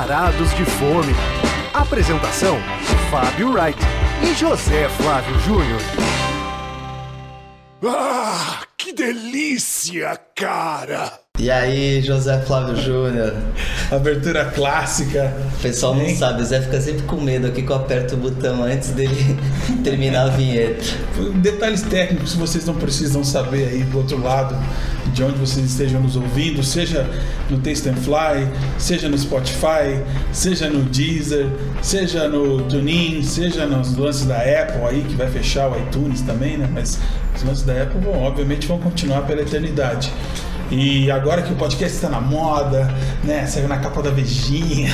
varados de fome. Apresentação: Fábio Wright e José Flávio Júnior. Ah, que delícia, cara! E aí, José Flávio Júnior? Abertura clássica. O pessoal não Hein? sabe, o Zé fica sempre com medo aqui que eu aperto o botão antes dele terminar a vinheta. Detalhes técnicos que vocês não precisam saber aí do outro lado, de onde vocês estejam nos ouvindo, seja no Taste and Fly, seja no Spotify, seja no Deezer, seja no TuneIn, seja nos lances da Apple aí, que vai fechar o iTunes também, né? Mas os lances da Apple, vão, obviamente, vão continuar pela eternidade. E agora que o podcast está na moda, né? Saiu na capa da Vejinha.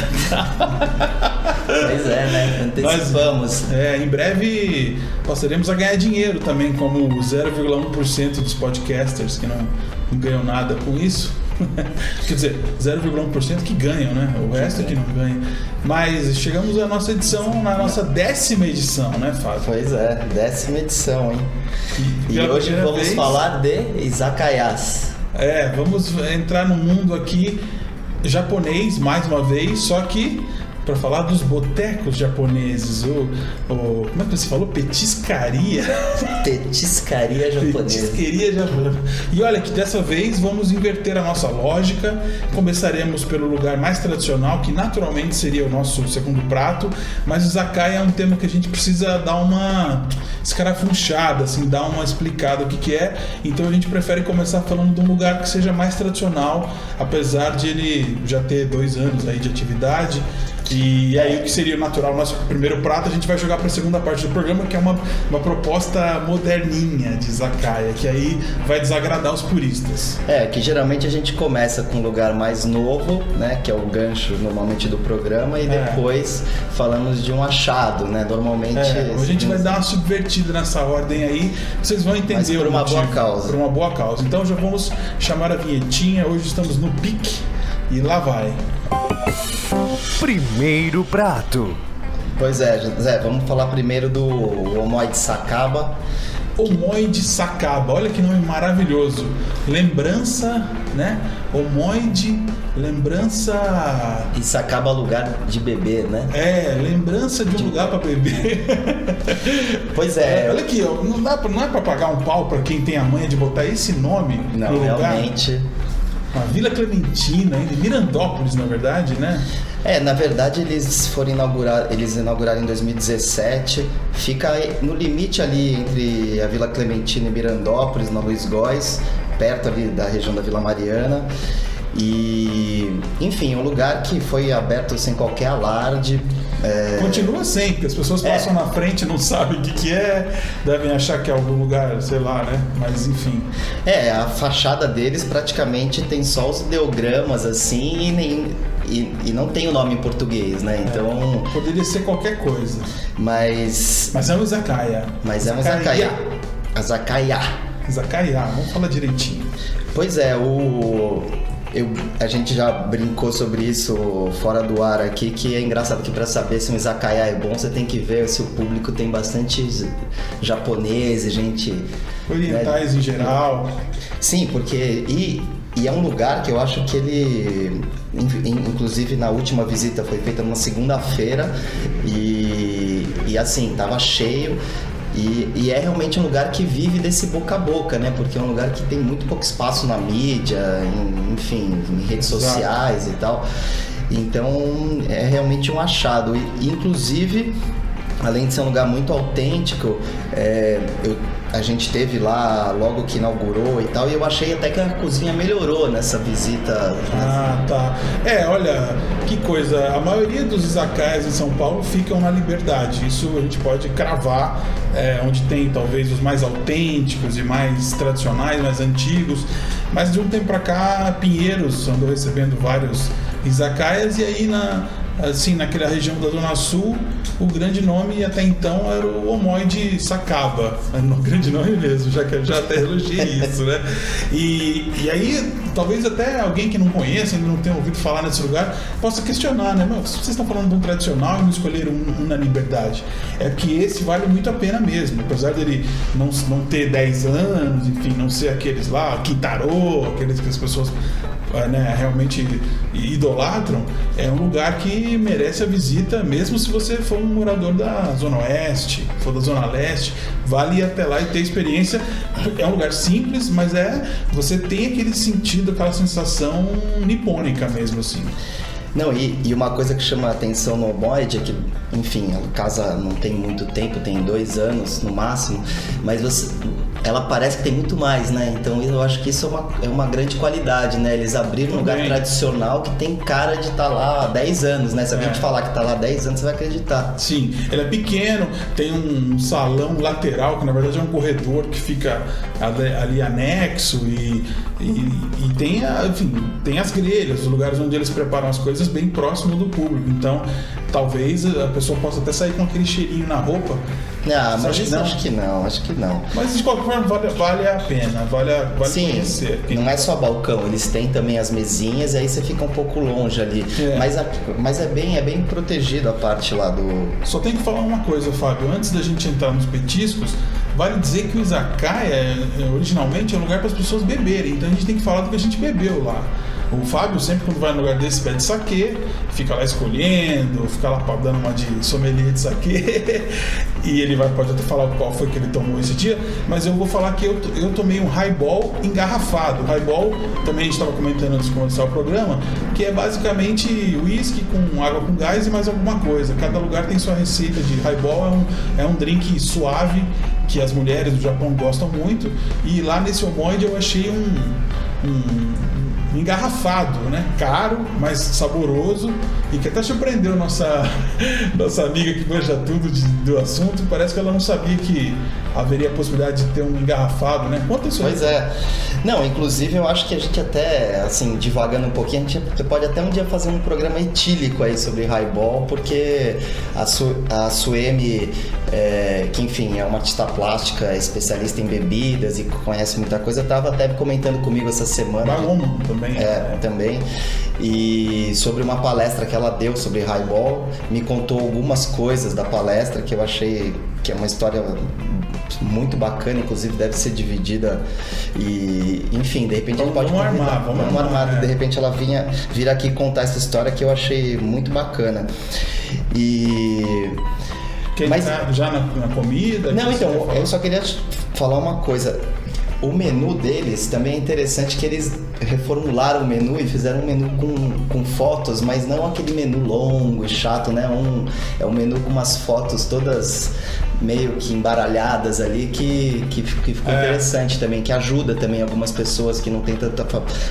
Pois é, né? Antecipamos. É, em breve passaremos a ganhar dinheiro também, como 0,1% dos podcasters que não, não ganham nada com isso. Quer dizer, 0,1% que ganham, né? O resto é que não ganha. Mas chegamos à nossa edição, na nossa décima edição, né, Fábio? Pois é, décima edição, hein? E pela hoje vamos vez- falar de Izakayas. É, vamos entrar no mundo aqui japonês mais uma vez, só que para falar dos botecos japoneses, o, o como é que você falou? Petiscaria. Petiscaria japonesa. Petisqueria japonesa. E olha que dessa vez vamos inverter a nossa lógica. Começaremos pelo lugar mais tradicional, que naturalmente seria o nosso segundo prato, mas o Zakai é um tema que a gente precisa dar uma escarafunchada, assim, dar uma explicada o que, que é. Então a gente prefere começar falando de um lugar que seja mais tradicional, apesar de ele já ter dois anos aí de atividade. E aí o que seria natural, o nosso primeiro prato, a gente vai jogar para a segunda parte do programa, que é uma, uma proposta moderninha de Zakaya, que aí vai desagradar os puristas. É, que geralmente a gente começa com um lugar mais novo, né? Que é o gancho normalmente do programa, e É. depois falamos de um achado, né? Normalmente. É, a gente vai dar uma subvertida nessa ordem aí, vocês vão entender Mas por uma motivo. boa causa. Por uma boa causa. Então já vamos chamar a vinhetinha, hoje estamos no pique e lá vai. Primeiro prato. Pois é, Zé, vamos falar primeiro do Omoi de Sakaba. Omoi de Sakaba, olha que nome maravilhoso. Lembrança, né? Omoi de lembrança. E Sakaba lugar de beber, né? É, lembrança de um lugar pra beber. Pois É, é, olha aqui, ó, não, dá pra, não é pra pagar um pau pra quem tem a manha de botar esse nome não, no lugar. realmente. Uma Vila Clementina, ainda, Mirandópolis, na verdade, né? É, na verdade eles foram inaugurar, eles inauguraram em 2017. Fica no limite ali entre a Vila Clementina e Mirandópolis, na Luiz Góes, perto ali da região da Vila Mariana. E, enfim, um lugar que foi aberto sem qualquer alarde. É, Continua sem, porque as pessoas É. passam na frente e não sabem o que, que é, devem achar que é algum lugar, sei lá, né? Mas enfim. É, a fachada deles praticamente tem só os ideogramas assim e, nem, e, e não tem o nome em português, né? Então, Poderia ser qualquer coisa. mas. Mas é um izakaya. Mas é um Zakaya. Azakaya. Izakaya, vamos falar direitinho. Pois é, o. Eu, a gente já brincou sobre isso fora do ar aqui, que é engraçado que para saber se um izakaya é bom, você tem que ver se o público tem bastante japoneses, gente. Orientais né? em geral. Sim, porque. E, e é um lugar que eu acho que ele. in- in- Inclusive na última visita foi feita numa segunda-feira e, e assim, tava cheio. E, e é realmente um lugar que vive desse boca a boca, né? Porque é um lugar que tem muito pouco espaço na mídia, em- enfim, em redes Exato. sociais e tal. Então é realmente um achado. E, inclusive, além de ser um lugar muito autêntico, é, eu- a gente teve lá logo que inaugurou e tal, e eu achei até que a cozinha melhorou nessa visita. Ah, tá. É, olha, que coisa. A maioria dos izakayas em São Paulo ficam na Liberdade. Isso a gente pode cravar, é, onde tem talvez os mais autênticos e mais tradicionais, mais antigos. Mas de um tempo pra cá, Pinheiros andou recebendo vários izakayas e aí na assim naquela região da Zona Sul o grande nome até então era o Omoi de Sacaba o grande nome mesmo já que eu já até elogiei isso né? E, e aí talvez até alguém que não conheça não tenha ouvido falar nesse lugar possa questionar né? Mas vocês estão falando de um tradicional e não escolheram um, um na Liberdade. É que esse vale muito a pena mesmo apesar dele não, não ter 10 anos enfim não ser aqueles lá Quintarô aqueles que as pessoas né, realmente idolatram, é um lugar que merece a visita, mesmo se você for um morador da Zona Oeste, for da Zona Leste, vale ir até lá e ter experiência. É um lugar simples, mas é você tem aquele sentido, aquela sensação nipônica mesmo assim. Não, e, e, uma coisa que chama a atenção no Omoid é que, enfim, a casa não tem muito tempo, tem dois anos no máximo, mas você, ela parece que tem muito mais, né? Então eu acho que isso é uma, é uma grande qualidade, né? Eles abriram um lugar tradicional que tem cara de estar tá lá há 10 anos, né? Se alguém é. te falar que está lá há 10 anos, você vai acreditar. Sim, ele é pequeno, tem um salão lateral, que na verdade é um corredor que fica ali, ali anexo e, e, e, tem, a, enfim, tem as grelhas, os lugares onde eles preparam as coisas bem próximo do público. Então, talvez a pessoa possa até sair com aquele cheirinho na roupa não, mas não. acho que não, acho que não. Mas de qualquer forma vale, vale a pena, vale, vale Sim, conhecer. Não é só balcão, eles têm também as mesinhas e aí você fica um pouco longe ali. É. Mas, a, mas é bem é bem protegido a parte lá do. Só tem que falar uma coisa, Fábio, antes da gente entrar nos petiscos, vale dizer que o izakaya é, originalmente é um lugar para as pessoas beberem, então a gente tem que falar do que a gente bebeu lá. O Fábio sempre quando vai no lugar desse pede saque, fica lá escolhendo, fica lá dando uma de sommelier de saque. e ele vai, pode até falar qual foi que ele tomou esse dia, mas eu vou falar que eu, eu tomei um highball engarrafado. Highball, também a gente estava comentando antes de começar o programa, que é basicamente whisky com água com gás e mais alguma coisa. Cada lugar tem sua receita de highball, é um, é um drink suave que as mulheres do Japão gostam muito. E lá nesse Omoide eu achei um, um engarrafado, né? Caro, mas saboroso e que até surpreendeu nossa, nossa amiga que manja tudo de, do assunto. Parece que ela não sabia que haveria a possibilidade de ter um engarrafado, né? Conta isso Pois é. Não, inclusive eu acho que a gente até, assim, divagando um pouquinho, a gente pode até um dia fazer um programa etílico aí sobre highball, porque a, Su, a Suemi, é, que enfim, é uma artista plástica, especialista em bebidas e conhece muita coisa, estava até comentando comigo essa semana. Bagomo também. É, também. E sobre uma palestra que ela deu sobre highball, me contou algumas coisas da palestra que eu achei que é uma história muito bacana, inclusive deve ser dividida e enfim, de repente vamos, a gente pode vamos armar, vamos, vamos armar é. de repente ela vinha vir aqui contar essa história que eu achei muito bacana. E que Mas, tá já na, na comida? Não, então, eu só queria falar uma coisa. O menu deles também é interessante que eles reformularam o menu e fizeram um menu com, com fotos, mas não aquele menu longo e chato, né? Um, é um menu com umas fotos todas meio que embaralhadas ali que, que, que ficou é. interessante também, que ajuda também algumas pessoas que não têm tanta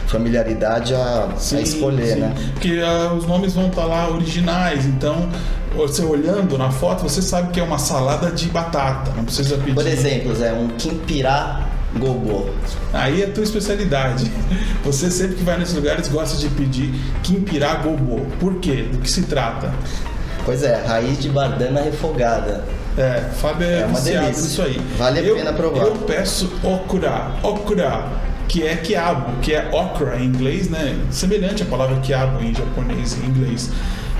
familiaridade a, sim, a escolher, sim. né? Porque uh, os nomes vão estar tá lá originais, então você olhando na foto, você sabe que é uma salada de batata, não precisa pedir. Por exemplo, é um quimpirá Gobô. Aí é a tua especialidade. Você sempre que vai nesses lugares gosta de pedir quimpirá gobô. Por quê? Do que se trata? Pois é, raiz de bardana refogada. É, Fábio é, é uma delícia. isso aí. Vale a eu, pena provar. Eu peço okura, okura, que é quiabo, que é okra em inglês, né? Semelhante à palavra quiabo em japonês e inglês.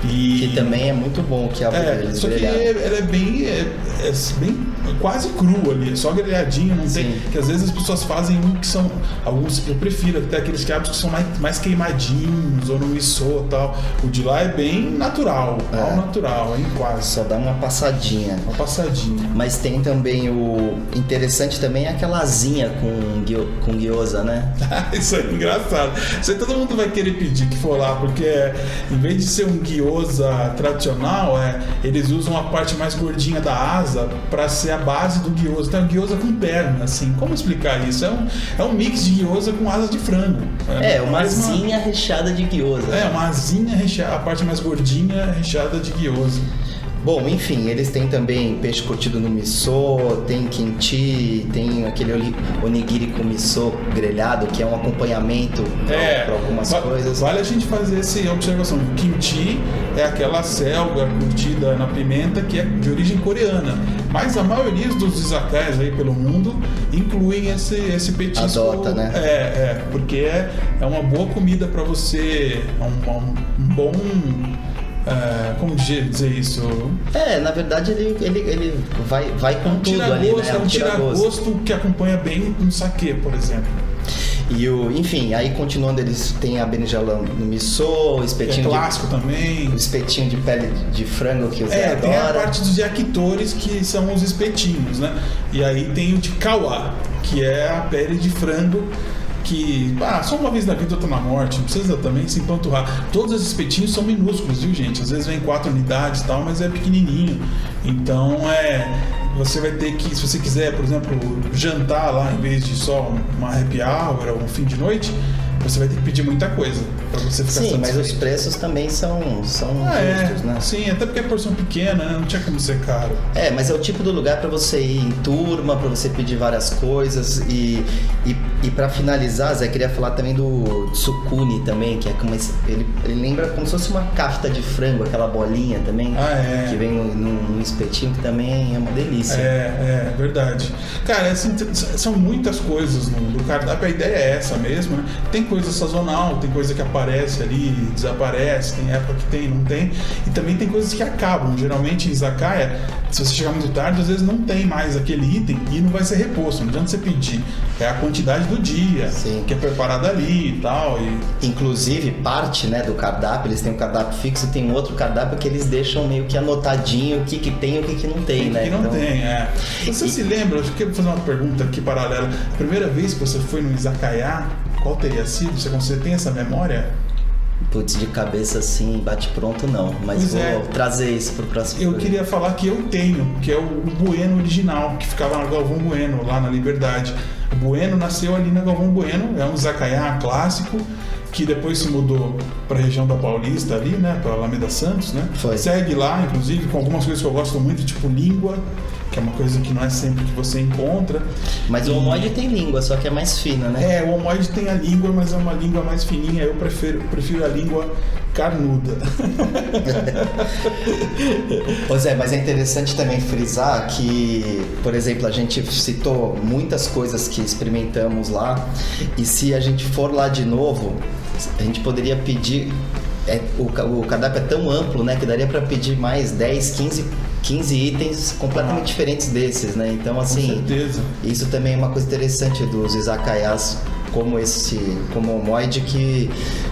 E... Que também é muito bom o quiabo é, deles. Só que ela é bem, é, é bem quase cru ali, só grelhadinho, não Sim. tem. Que às vezes as pessoas fazem um que são. Alguns eu prefiro, até aqueles quiabos que são mais, mais queimadinhos, ou no miso e tal. O de lá é bem natural, é. ao natural, hein? Quase. Só dá uma passadinha. Uma passadinha. Mas tem também o. Interessante também é aquela asinha com, com gyoza, né? Isso é engraçado. Isso aí todo mundo vai querer pedir que for lá, porque é, em vez de ser um gyoza tradicional, é, eles usam a parte mais gordinha da asa para ser a base do gyoza. Então, é gyoza com perna, assim. Como explicar isso? É um, é um mix de gyoza com asas de frango. É, é uma asinha recheada de gyoza. É, uma asinha recheada, a parte mais gordinha recheada de gyoza. Bom, enfim, eles têm também peixe curtido no miso, tem kimchi, tem aquele onigiri com miso grelhado, que é um acompanhamento é, para algumas va coisas. Vale a gente fazer essa observação. O kimchi é aquela selga curtida na pimenta que é de origem coreana. Mas a maioria dos izakayas aí pelo mundo incluem esse, esse petisco. Adota, né? É, é porque é, é uma boa comida para você, é um, um, um bom é, como dizer isso? É, na verdade ele, ele, ele vai, vai com é um tudo ali, né? É um tira-gosto tira que acompanha bem um saque, por exemplo. E o, enfim, aí continuando, eles têm a berinjela no missô, é espetinho, clássico também. de, o espetinho de pele de frango que o Zé É, adora. tem a parte dos yaquitores que são os espetinhos, né? E aí tem o de kawá, que é a pele de frango que, ah, só uma vez na vida outra na morte, não precisa também se empanturrar. Todos os espetinhos são minúsculos, viu, gente? Às vezes vem quatro unidades e tal, mas é pequenininho. Então, é, você vai ter que, se você quiser, por exemplo, jantar lá em vez de só uma happy hour ou um fim de noite, você vai ter que pedir muita coisa para você ficar Sim, mas os preços também são, são Ah, é, justos, né? sim, até porque é porção pequena, né? Não tinha como ser caro. É, mas é o tipo do lugar para você ir em turma, para você pedir várias coisas e e, e para finalizar, Zé queria falar também do tsukuni também, que é como esse, ele, ele lembra como se fosse uma kafta de frango, aquela bolinha também Ah, é. que vem num, num espetinho que também é uma delícia. É, é, verdade. Cara, assim, são muitas coisas no, no cardápio, a ideia é essa mesmo, né? Tem coisa sazonal, tem coisa que aparece ali, desaparece, tem época que tem, não tem. E também tem coisas que acabam. Geralmente em Izakaya, se você chegar muito tarde, às vezes não tem mais aquele item e não vai ser reposto. Não adianta você pedir. É a quantidade do dia, Sim. que é preparada ali e tal. E Inclusive, parte né, do cardápio, eles têm um cardápio fixo e tem um outro cardápio que eles deixam meio que anotadinho o que, que tem e o que, que não tem, né? que não Então, tem, é. Você E- se lembra, eu quero fazer uma pergunta aqui paralela. A primeira vez que você foi no Izakaya, qual teria sido? Você, você tem essa memória? Putz, de cabeça assim, bate pronto não. Mas Pois vou é. trazer isso pro próximo Eu queria falar que eu tenho, que é o, o Bueno original, que ficava na Galvão Bueno, lá na Liberdade. O Bueno nasceu ali na Galvão Bueno, é um Izakaya clássico, que depois se mudou para a região da Paulista ali, né, para Alameda Santos, né? Foi. Segue lá, inclusive, com algumas coisas que eu gosto muito, tipo língua, que é uma coisa que não é sempre que você encontra. Mas o E- omoide tem língua, só que é mais fina, né? É, o homoide tem a língua, mas é uma língua mais fininha. Eu prefiro, prefiro a língua carnuda. Pois é, mas é interessante também frisar que, por exemplo, a gente citou muitas coisas que experimentamos lá, e se a gente for lá de novo, a gente poderia pedir. é, o, o cardápio é tão amplo, né, que daria para pedir mais 10, 15, 15 itens completamente Ah. diferentes desses, né? Então, Com assim, certeza. isso também é uma coisa interessante dos izakayas como esse, como o Moide, que,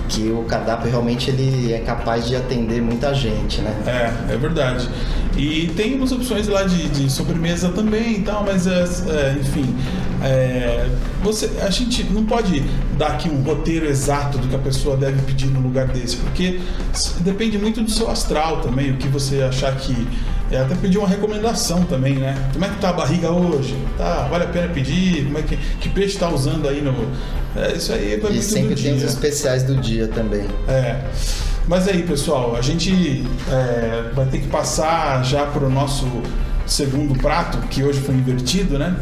que o cardápio realmente ele é capaz de atender muita gente, né? É, é verdade. E tem umas opções lá de, de sobremesa também e tal, mas é, é, enfim. É, você, a gente não pode dar aqui um roteiro exato do que a pessoa deve pedir no lugar desse, porque depende muito do seu astral também, o que você achar que. É até pedir uma recomendação também, né? Como é que tá a barriga hoje? Tá, vale a pena pedir? Como é que, que peixe tá usando aí no. É, isso aí vai E sempre tem os especiais do dia também. É. Mas aí, pessoal, a gente é, vai ter que passar já para o nosso segundo prato, que hoje foi invertido, né?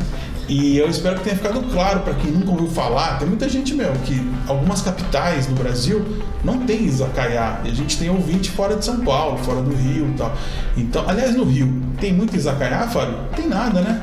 E eu espero que tenha ficado claro para quem nunca ouviu falar. Tem muita gente, meu, que algumas capitais no Brasil não tem izakaya. E a gente tem ouvinte fora de São Paulo, fora do Rio e tal. Então, aliás, no Rio, tem muito izakaya, Fábio? Tem nada, né?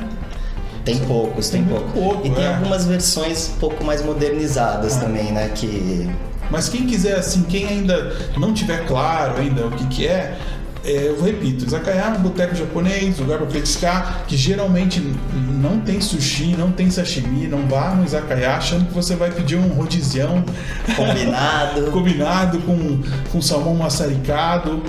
Tem poucos, tem, Tem pouco. pouco, E tem é. algumas versões um pouco mais modernizadas Ah. também, né? Que Mas quem quiser, assim, quem ainda não tiver claro ainda o que, que é, é, eu repito, Izakaya é um boteco japonês, lugar para petiscar, que geralmente não tem sushi, não tem sashimi, não vá no Izakaya achando que você vai pedir um rodizião combinado. combinado com, com salmão maçaricado.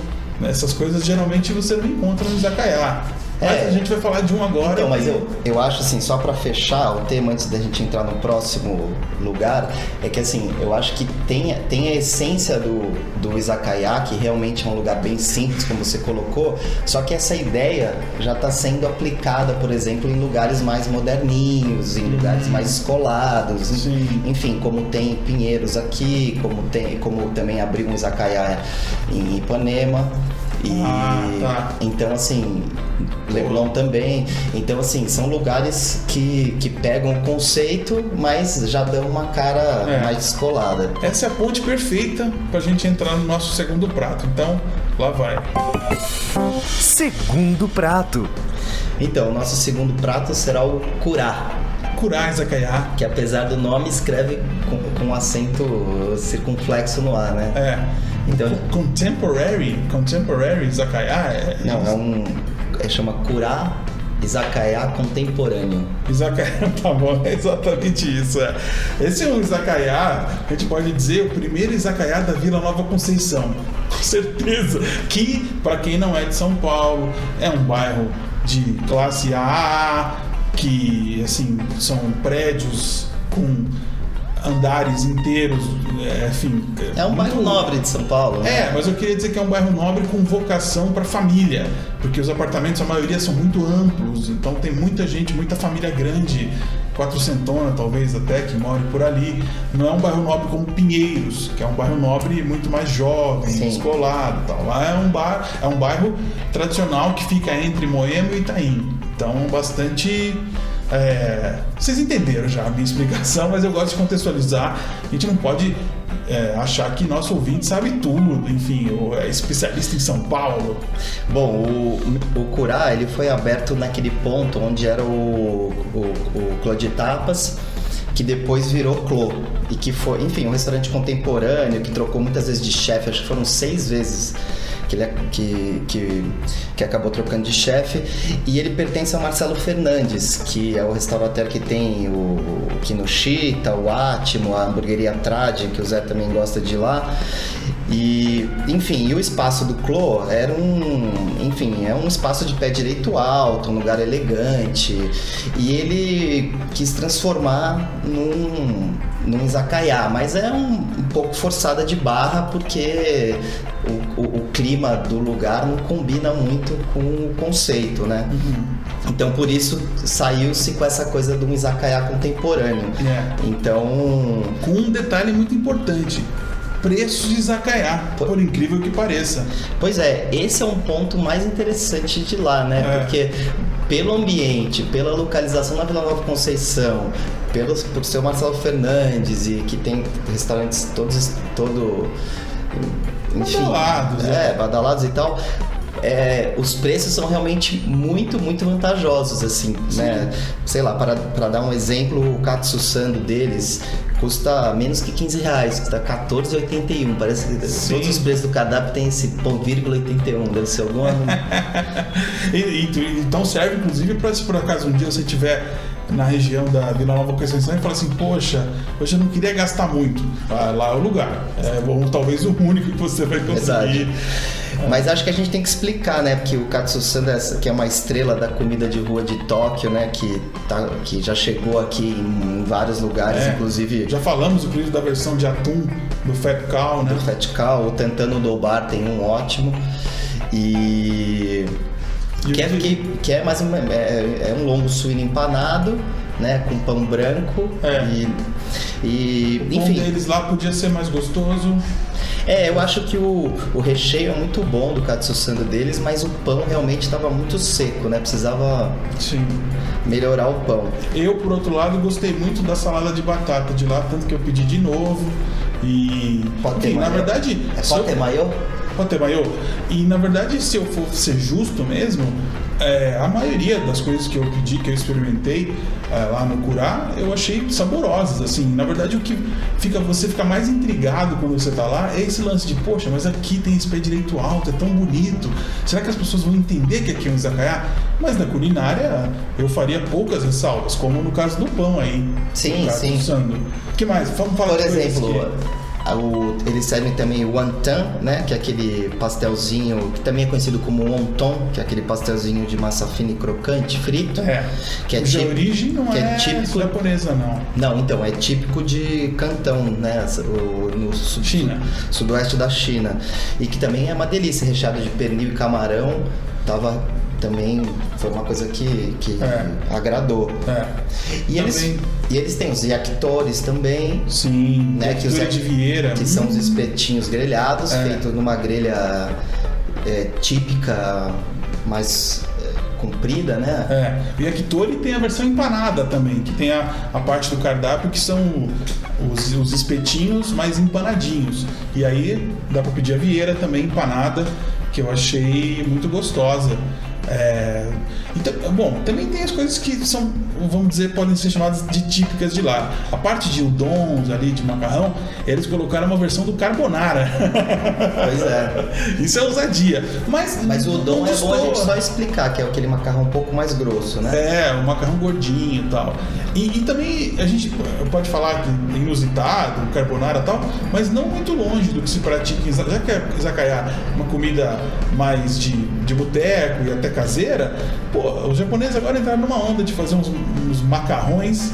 Essas coisas geralmente você não encontra no Izakaya. Mas É. a gente vai falar de um agora. Então, mas eu, eu acho assim, só pra fechar o tema antes da gente entrar no próximo lugar, é que assim, eu acho que tem, tem a essência do, do izakaya, que realmente é um lugar bem simples, como você colocou, só que essa ideia já está sendo aplicada, por exemplo, em lugares mais moderninhos, em lugares mais escolados, Sim. enfim, como tem em Pinheiros aqui, como tem, como também abriu um izakaya em Ipanema. E Ah, tá. então assim, Leblon também. Então assim, são lugares que, que pegam o conceito, mas já dão uma cara É. mais descolada. Essa é a ponte perfeita para a gente entrar no nosso segundo prato. Então, lá vai. Segundo prato. Então, o nosso segundo prato será o curá, Curar Izakaya. que apesar do nome escreve com, com um acento circunflexo no ar, né? É. Então, Contemporary, contemporary Izakaya é não, é um é, chama curá Izakaya contemporâneo. Izakaya, tá bom, é exatamente isso. É. Esse é um Izakaya, a gente pode dizer, o primeiro Izakaya da Vila Nova Conceição. Com certeza. Que, para quem não é de São Paulo, é um bairro de classe A, que, assim, são prédios com andares inteiros, é, enfim. É um bairro nobre de São Paulo. Né? É, mas eu queria dizer que é um bairro nobre com vocação para família, porque os apartamentos, a maioria são muito amplos, então tem muita gente, muita família grande, quatrocentona talvez até, que mora por ali. Não é um bairro nobre como Pinheiros, que é um bairro nobre muito mais jovem, Sim. descolado tal. Lá é um, bar, é um bairro tradicional que fica entre Moema e Itaim. Então, bastante é, vocês entenderam já a minha explicação, mas eu gosto de contextualizar. A gente não pode é, achar que nosso ouvinte sabe tudo, enfim, é especialista em São Paulo. Bom, o, o Curá ele foi aberto naquele ponto onde era o, o, o Clô de Tapas que depois virou Clô e que foi, enfim, um restaurante contemporâneo que trocou muitas vezes de chefe, acho que foram seis vezes que, ele, é, que, que, que acabou trocando de chefe. E ele pertence ao Marcelo Fernandes, que é o restaurateur que tem o, Kinoshita, o Atimo, a hamburgueria Trade, que o Zé também gosta de lá. E, enfim, e o espaço do Clô era um, enfim, é um espaço de pé direito alto, um lugar elegante. E ele quis transformar num, num izakaya, mas é um, um pouco forçada de barra porque o, o, o, clima do lugar não combina muito com o conceito, né? Uhum. Então por isso saiu-se com essa coisa do izakaya contemporâneo. É. Então, com um detalhe muito importante, preços de izakaya, por... por incrível que pareça. Pois é, esse é um ponto mais interessante de lá, né? É. Porque pelo ambiente, pela localização na Vila Nova Conceição, pelo, por ser o Marcelo Fernandes e que tem restaurantes todos todo enfim, badalados, é, é, badalados e tal. É, os preços são realmente muito, muito vantajosos, assim, Sim. né? Sei lá, para, para dar um exemplo, o Katsu Sando deles custa menos que 15 reais, custa 14,81. Parece que Sim. todos os preços do cardápio tem esse ponto vírgula 81, deve ser alguma. e, e, então serve inclusive para se por acaso um dia você tiver na região da Vila Nova Conceição e fala assim, poxa, hoje eu não queria gastar muito. Ah, lá é o lugar. É bom, talvez o único que você vai conseguir. Verdade. Mas acho que a gente tem que explicar, né? Porque o Katsusanda, que é uma estrela da comida de rua de Tóquio, né? Que, tá, que já chegou aqui em, vários lugares, é, inclusive. Já falamos, inclusive, da versão de atum do Fat Cow, né? Do Fat Cow, o Tentando Dobar tem um ótimo. E. Que é, que, que é mais um, é, é um longo suíno empanado, né? Com pão branco. É. E, e, o enfim. deles lá podia ser mais gostoso. É, eu acho que o, o recheio é muito bom do katsusando deles, mas o pão realmente estava muito seco, né? Precisava Sim. melhorar o pão. Eu, por outro lado, gostei muito da salada de batata de lá, tanto que eu pedi de novo. E. Enfim, na verdade. É pote maior? Pote maior. E na verdade, se eu for ser justo mesmo, é, a maioria das coisas que eu pedi, que eu experimentei é, lá no Curá, eu achei saborosas. Assim, na verdade, o que fica você fica mais intrigado quando você está lá é esse lance de, poxa, mas aqui tem esse pé direito alto, é tão bonito. Será que as pessoas vão entender que aqui é um izakaya? Mas na culinária eu faria poucas ressalvas, como no caso do pão aí. Sim, sim. O que mais? Vamos falar Por exemplo, o, eles servem também o wonton, né? Que é aquele pastelzinho que também é conhecido como wonton, que é aquele pastelzinho de massa fina e crocante, frito. É. Que é de típico, origem não é, é típico, japonesa, não. Não, então, é típico de Cantão, né? O, no sud, China. sudoeste da China. E que também é uma delícia, recheado de pernil e camarão. Tava também foi uma coisa que, que é. agradou. É. E, eles, e eles têm os yakitores também. Sim, né, que, os, de Vieira. Que são os espetinhos grelhados, é. feitos numa grelha é, típica, mais é, comprida, né? É. O yakitori tem a versão empanada também, que tem a, a parte do cardápio que são os, os espetinhos mais empanadinhos. E aí dá para pedir a vieira também empanada, que eu achei muito gostosa. É. Então, bom, também tem as coisas que são, vamos dizer, podem ser chamadas de típicas de lá. A parte de udons ali, de macarrão, eles colocaram uma versão do carbonara. Pois é. Isso é ousadia. Mas, Mas o udon é bom a gente só explicar, que é aquele macarrão um pouco mais grosso, né? É, o macarrão gordinho e tal. E, também a gente pode falar que inusitado, carbonara e tal, mas não muito longe do que se pratica em já que é izakaya uma comida mais de, de boteco e até caseira, pô, os japoneses agora entraram numa onda de fazer uns, uns macarrões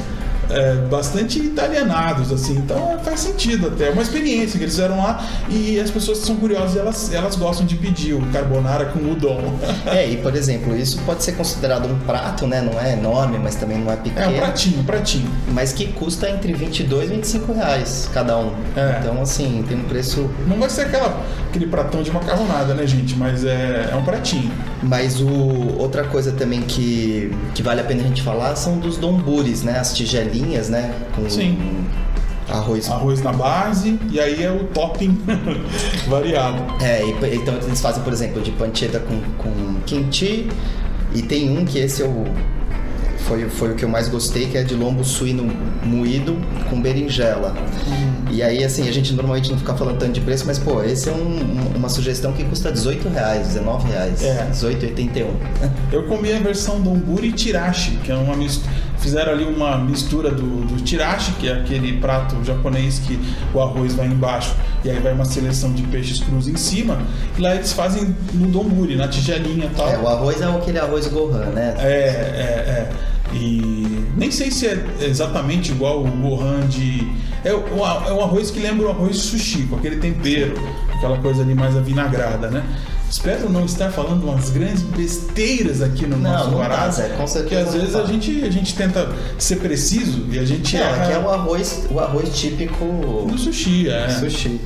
é, bastante italianados, assim, então faz sentido até. É uma experiência que eles fizeram lá e as pessoas que são curiosas elas, elas gostam de pedir o carbonara com udon. É, e por exemplo, isso pode ser considerado um prato, né? Não é enorme, mas também não é pequeno. É um pratinho, um pratinho. Mas que custa entre 22 e 25 reais cada um. É. Então, assim, tem um preço. Não vai ser aquela, aquele pratão de macarronada, né, gente? Mas é, é um pratinho. Mas o, outra coisa também que, que vale a pena a gente falar são dos domburis, né? As tigelinhas, né? Com Sim. Arroz. Arroz na base e aí é o topping variado. É, então eles fazem, por exemplo, de panceta com, com kimchi e tem um que esse eu foi, foi o que eu mais gostei, que é de lombo suíno moído com berinjela. Uhum. E aí, assim, a gente normalmente não fica falando tanto de preço, mas, pô, esse é um, uma sugestão que custa 18 reais, 19 reais, é. 18,81. Eu comi a versão do Umburi Tirashi, que é uma mistura fizeram ali uma mistura do, do tirashi, que é aquele prato japonês que o arroz vai embaixo e aí vai uma seleção de peixes crus em cima. E lá eles fazem no donburi, na tigelinha e tal. É, o arroz é aquele arroz gohan, né? É, é, é. E nem sei se é exatamente igual o gohan de. É é o arroz que lembra o arroz sushi, com aquele tempero, aquela coisa ali mais avinagrada, né? Espero não estar falando umas grandes besteiras aqui no não, nosso não barato. Tá, com certeza. Porque às vezes a gente, a gente tenta ser preciso e a gente. É, erra... que é o arroz, o arroz típico do sushi, é. Sushi.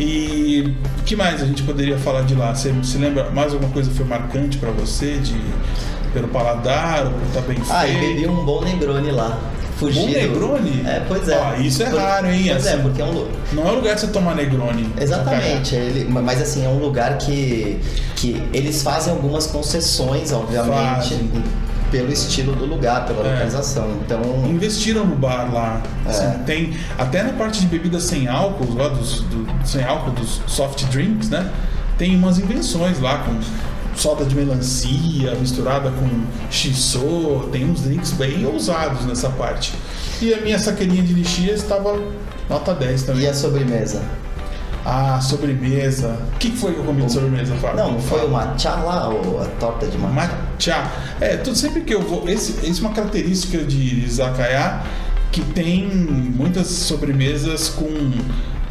E o que mais a gente poderia falar de lá? Você se lembra mais alguma coisa que foi marcante para você de pelo paladar, ou por estar tá bem feito? Ah, e bebi um bom Negroni lá fugir. Um Negroni? É, pois é. Ah, isso é Por... raro, hein? Pois é, assim, é, porque é um Não é um lugar que você tomar Negroni. Exatamente. Ele... Mas assim, é um lugar que, que eles fazem algumas concessões, obviamente. Fazem. Pelo estilo do lugar, pela é. localização. Então. Investiram no bar lá. É. Assim, tem. Até na parte de bebidas sem álcool, lá dos, do, sem álcool, dos soft drinks, né? Tem umas invenções lá com soda de melancia misturada com shiso, tem uns drinks bem ousados nessa parte. E a minha saqueirinha de lixia estava nota 10 também. E a sobremesa? Ah, sobremesa. O que foi que eu comi de sobremesa, Fábio? Não, não foi o matcha lá, ou a torta de matcha? Matcha. É, tudo sempre que eu vou. Esse, esse é uma característica de Izakaya que tem muitas sobremesas com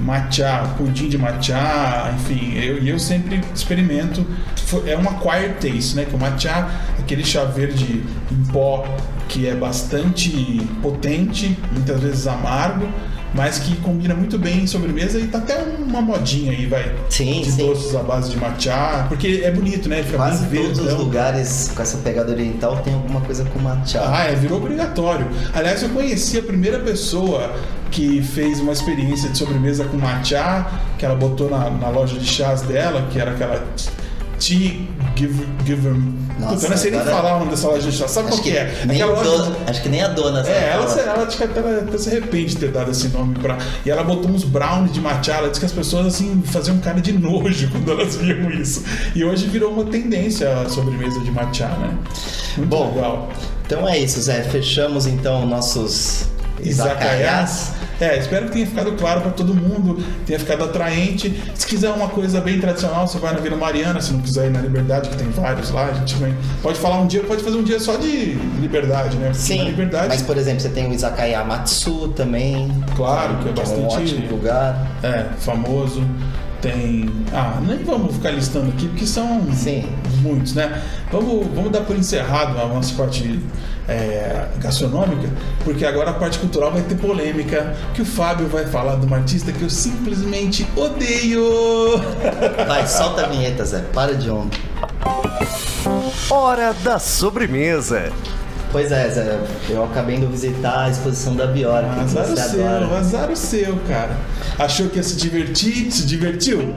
matcha, pudim de matcha, enfim, eu, eu sempre experimento. É uma acquired taste, né? Que o matcha, aquele chá verde em pó que é bastante potente, muitas vezes amargo, mas que combina muito bem em sobremesa e tá até uma modinha aí, vai. Sim, de sim. doces à base de matcha, porque é bonito, né? Fica Quase bem todos os lugares com essa pegada oriental tem alguma coisa com matcha. Ah, é, virou obrigatório. Aliás, eu conheci a primeira pessoa que fez uma experiência de sobremesa com matcha, que ela botou na, na loja de chás dela, que era aquela Tea Giver. Give Nossa, eu não sei nem falar o nome dessa loja de chá. Sabe qual que, que é? Aquela loja... Acho que nem a dona É, ela, ela, acho que até, até se arrepende de ter dado esse nome pra. E ela botou uns brownies de matcha. Ela disse que as pessoas assim faziam cara de nojo quando elas viam isso. E hoje virou uma tendência a sobremesa de matcha, né? Muito Bom, legal. Então é isso, Zé. Fechamos então nossos Izakayas. É, espero que tenha ficado claro para todo mundo, tenha ficado atraente. Se quiser uma coisa bem tradicional, você vai na Vila Mariana, se não quiser ir na Liberdade, que tem vários lá, a gente vem. Pode falar um dia, pode fazer um dia só de Liberdade, né? Porque Sim, liberdade... mas por exemplo, você tem o Izakaya Matsu também. Claro, que é bastante... É um ótimo lugar. É, famoso tem. Ah, nem vamos ficar listando aqui, porque são Sim. muitos, né? Vamos, vamos dar por encerrado a nossa parte é, gastronômica, porque agora a parte cultural vai ter polêmica, que o Fábio vai falar de uma artista que eu simplesmente odeio. Vai, solta a vinheta, Zé. Para de onda. Hora da sobremesa. Pois é, Zé, eu acabei indo visitar a exposição da Biora. Ah, azar o seu, adora. azar o seu, cara. Achou que ia se divertir? Se divertiu?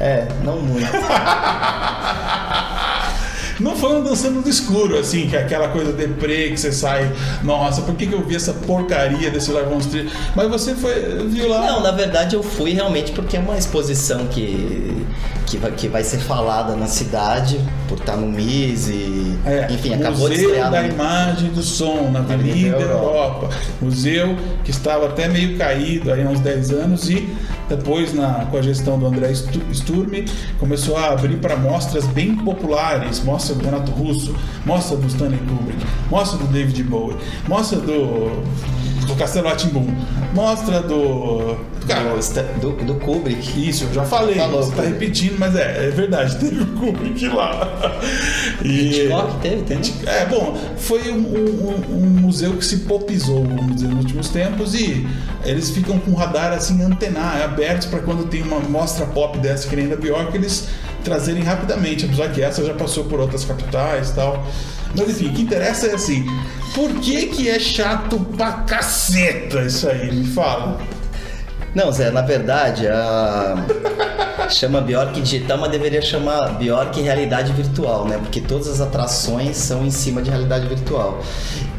É, não muito. falando dançando no escuro, assim, que é aquela coisa deprê que você sai, nossa, por que, que eu vi essa porcaria desse Live on Street? Mas você foi, viu lá. Não, na verdade eu fui realmente porque é uma exposição que, que, vai, que vai ser falada na cidade, por estar no MIS e. É, enfim, acabou de Museu estrear da no- Imagem do Som, na Avenida Avenida Europa. Museu que estava até meio caído aí há uns 10 anos e depois, na, com a gestão do André Stu- Sturme, começou a abrir para mostras bem populares. Mostra do Renato Russo, mostra do Stanley Kubrick, mostra do David Bowie, mostra do, do Castelo Atimbum, mostra do... Cara, do, do, do Kubrick. isso, eu já falei, Falou, você tá Kubrick. repetindo, mas é, é verdade, teve o Kubrick lá. E- Hitchcock teve também? é, bom, foi um, um- um museu que se popizou, vamos dizer, nos últimos tempos e eles ficam com o radar assim antenar, abertos para quando tem uma mostra pop dessa que nem da Bjork, eles trazerem rapidamente, apesar que essa já passou por outras capitais e tal. Mas enfim, o que interessa é assim, por que que é chato pra caceta isso aí? Me fala. Não, Zé, na verdade, a... chama Bjork digital, mas deveria chamar Bjork realidade virtual, né? Porque todas as atrações são em cima de realidade virtual.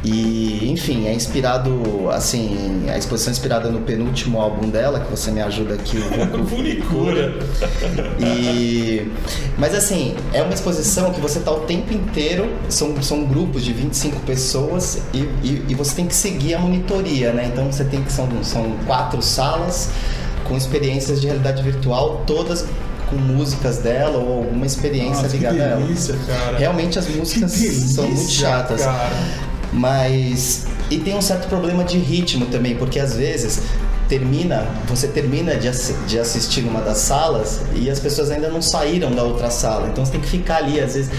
E, enfim, é inspirado, assim, a exposição é inspirada no penúltimo álbum dela, que você me ajuda aqui um pouco. Funicura. E... Mas assim, é uma exposição que você tá o tempo inteiro, são, são grupos de 25 pessoas e, e, e você tem que seguir a monitoria, né? Então você tem que. São, são quatro salas com experiências de realidade virtual, todas com músicas dela ou alguma experiência Nossa, que ligada a ela. delícia, cara. Realmente as músicas Que são muito delícia, chatas. cara. Mas. E tem um certo problema de ritmo também, porque às vezes termina, você termina de, assi- de assistir numa das salas e as pessoas ainda não saíram da outra sala. Então você tem que ficar ali, às vezes,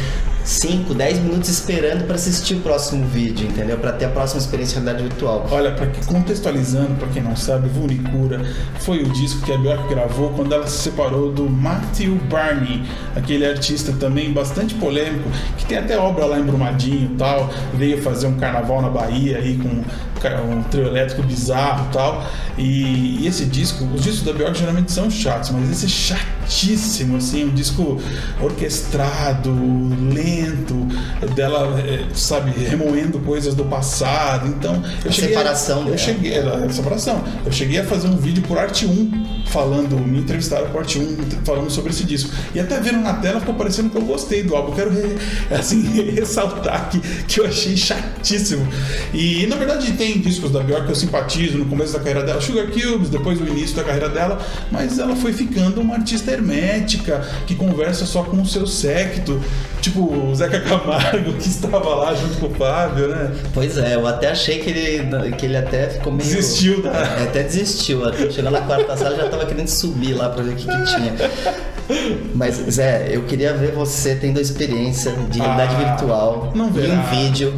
5, 10 minutos esperando para assistir o próximo vídeo, entendeu? Para ter a próxima experiência de realidade virtual. Olha, que, contextualizando, pra quem não sabe, Vunicura foi o disco que a Björk gravou quando ela se separou do Matthew Barney, aquele artista também bastante polêmico, que tem até obra lá em Brumadinho e tal, veio fazer um carnaval na Bahia aí com um trio elétrico bizarro e tal. E, e esse disco, os discos da Björk geralmente são chatos, mas esse é chatíssimo, assim, um disco orquestrado, lento, dela, eh, sabe, remoendo coisas do passado. Então, eu A cheguei. separação eu dela. cheguei, a separação. Eu cheguei a fazer um vídeo por Arte 1 falando, me entrevistaram por Arte 1 falando sobre esse disco. E até vendo na tela ficou parecendo que eu gostei do álbum. Quero re- assim, ressaltar que, que eu achei chatíssimo. E na verdade tem discos da Björk que eu simpatizo no começo da carreira dela, Sugar Cubes, depois do início da carreira dela, mas ela foi ficando uma artista hermética que conversa só com o seu séquito, tipo o Zeca Camargo que estava lá junto com o Fábio, né? Pois é, eu até achei que ele, que ele até ficou meio. Desistiu da- É, até desistiu. Chegou na quarta sala já tava querendo subir lá pra ver o que, que tinha. Mas, Zé, eu queria ver você tendo a experiência de realidade Ah, virtual em um vídeo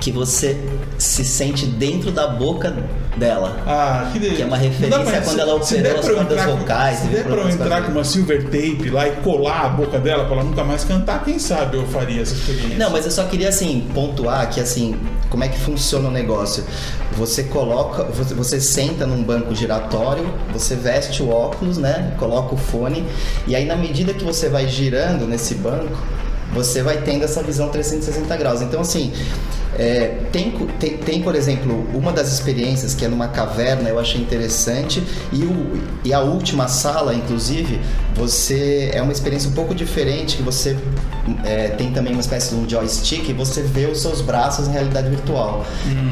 que você se sente dentro da boca dela. Ah, que delícia. Que é uma referência quando ela se operou der as cordas vocais, Se der pra eu entrar com uma silver tape lá e colar a boca dela pra ela nunca mais cantar, quem sabe eu faria essa experiência. Não, mas eu só queria assim pontuar que assim, como é que funciona o negócio? Você coloca, você, você senta num banco giratório, você veste o óculos, né? Coloca o fone e aí na medida que você vai girando nesse banco, você vai tendo essa visão 360 graus. Então assim, é, tem, tem, tem, por exemplo, uma das experiências que é numa caverna, eu achei interessante, e, o, e a última sala, inclusive, você é uma experiência um pouco diferente, que você é, tem também uma espécie de um joystick e você vê os seus braços em realidade virtual.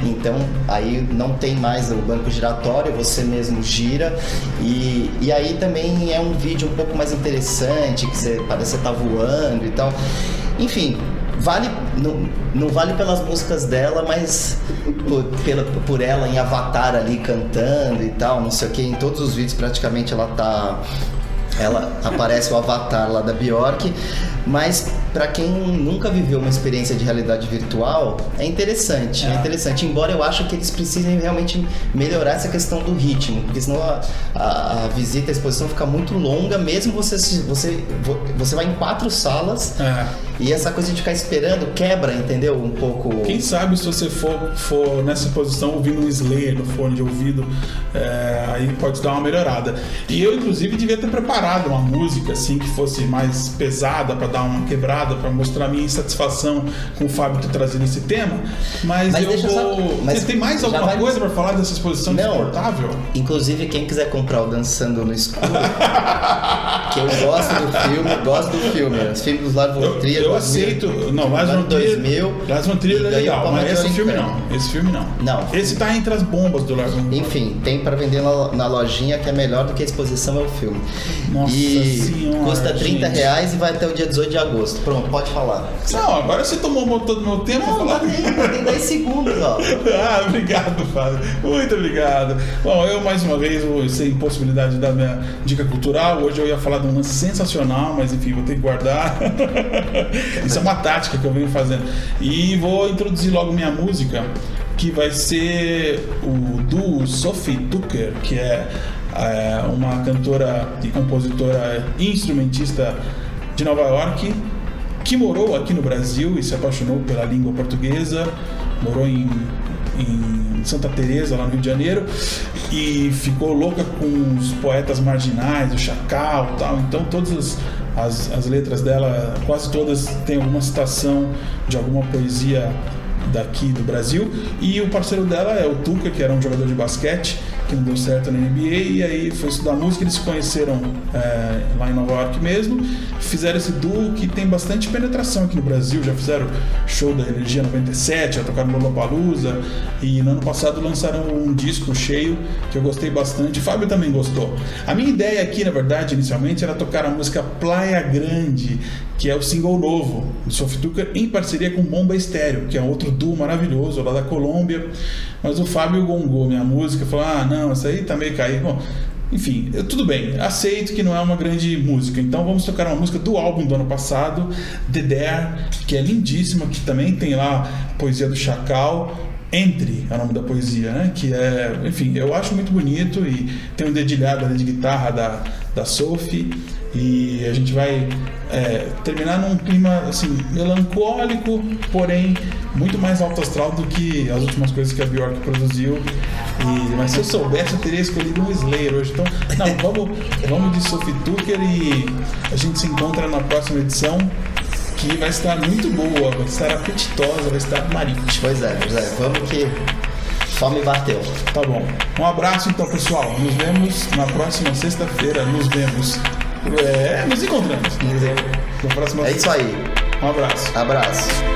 Então, aí não tem mais o banco giratório, você mesmo gira, e, e aí também é um vídeo um pouco mais interessante, que você parece que você tá voando e tal. Enfim, vale não, não vale pelas músicas dela, mas por, pela, por ela em Avatar ali cantando e tal, não sei o que. Em todos os vídeos praticamente ela tá ela aparece o avatar lá da Bjork, mas para quem nunca viveu uma experiência de realidade virtual, é interessante, é. É. interessante. Embora eu acho que eles precisem realmente melhorar essa questão do ritmo, porque senão a, a- a visita, a exposição fica muito longa, mesmo você você vo- você vai em quatro salas É. E essa coisa de ficar esperando quebra, entendeu? Um pouco. Quem sabe se você for, for nessa posição ouvindo um Slayer no fone de ouvido, é, aí pode dar uma melhorada. E eu, inclusive, devia ter preparado uma música assim que fosse mais pesada para dar uma quebrada, para mostrar minha insatisfação com o Fábio ter trazido esse tema. Mas, Mas eu vou. só- mas tem mais alguma vai- coisa para falar dessa exposição Não. desconfortável? Inclusive, quem quiser comprar o Dançando no Escuro, que eu gosto do filme, gosto do filme. Os filmes dos Lars von Eu, Trier. eu 2000, aceito. Não, Lars von ano Trier. 2000. Lars von Trier é legal, mas esse filme não. Esse filme não. Não. Esse tá entre as bombas do Lars von Trier. Enfim, tem pra vender na, na lojinha que é melhor do que a exposição é o filme. Nossa e Senhora, custa 30 gente. reais e vai até o dia 18 de agosto. Pronto, pode falar. Não, agora você tomou todo o meu tempo Não, falar. tem 10 segundos, ó. Ah, obrigado, Fábio. Muito obrigado. Bom, eu mais uma vez, sem possibilidade da minha dica cultural, hoje eu ia falar de um lance sensacional, mas enfim, vou ter que guardar. Isso é uma tática que eu venho fazendo. E vou introduzir logo minha música, que vai ser o duo Sophie Tucker, que é, é, uma cantora e compositora instrumentista de Nova York, que morou aqui no Brasil e se apaixonou pela língua portuguesa, morou em, em Santa Teresa, lá no Rio de Janeiro, e ficou louca com os poetas marginais, o Chacal tal. Então todas as, as, as letras dela, quase todas, têm alguma citação de alguma poesia daqui do Brasil. E o parceiro dela é o Tuca, que era um jogador de basquete, que não deu certo na NBA, e aí foi estudar música, eles se conheceram é, lá em Nova York mesmo, fizeram esse duo que tem bastante penetração aqui no Brasil, já fizeram show da Energia 97, já tocaram Lollapalooza, e no ano passado lançaram um disco cheio, que eu gostei bastante, Fábio também gostou. A minha ideia aqui, na verdade, inicialmente, era tocar a música Playa Grande, que é o single novo do Tucker, em parceria com Bomba Estéreo, que é outro duo maravilhoso lá da Colômbia. Mas o Fábio gongou minha música, falou: ah, não, essa aí tá meio caído. Bom, enfim, eu- tudo bem, aceito que não é uma grande música. Então vamos tocar uma música do álbum do ano passado, The Dare, que é lindíssima, que também tem lá poesia do Chacal. Entre é o nome da poesia, né? Que é, enfim, eu acho muito bonito e tem um dedilhado ali de guitarra da, da Sophie. E a gente vai é, terminar num clima assim, melancólico, porém muito mais alto astral do que as últimas coisas que a Bjork produziu. E, mas se eu soubesse, eu teria escolhido um Slayer hoje. Então, não, vamos, vamos de Sophie Tucker e a gente se encontra na próxima edição, que vai estar muito boa, vai estar apetitosa, vai estar marítima. Pois é, pois é. Vamos que fome bateu. Tá bom. Um abraço então, pessoal. Nos vemos na próxima sexta-feira. Nos vemos. É, nos encontramos. Nos vemos na próxima É isso aí. Um abraço. Abraço.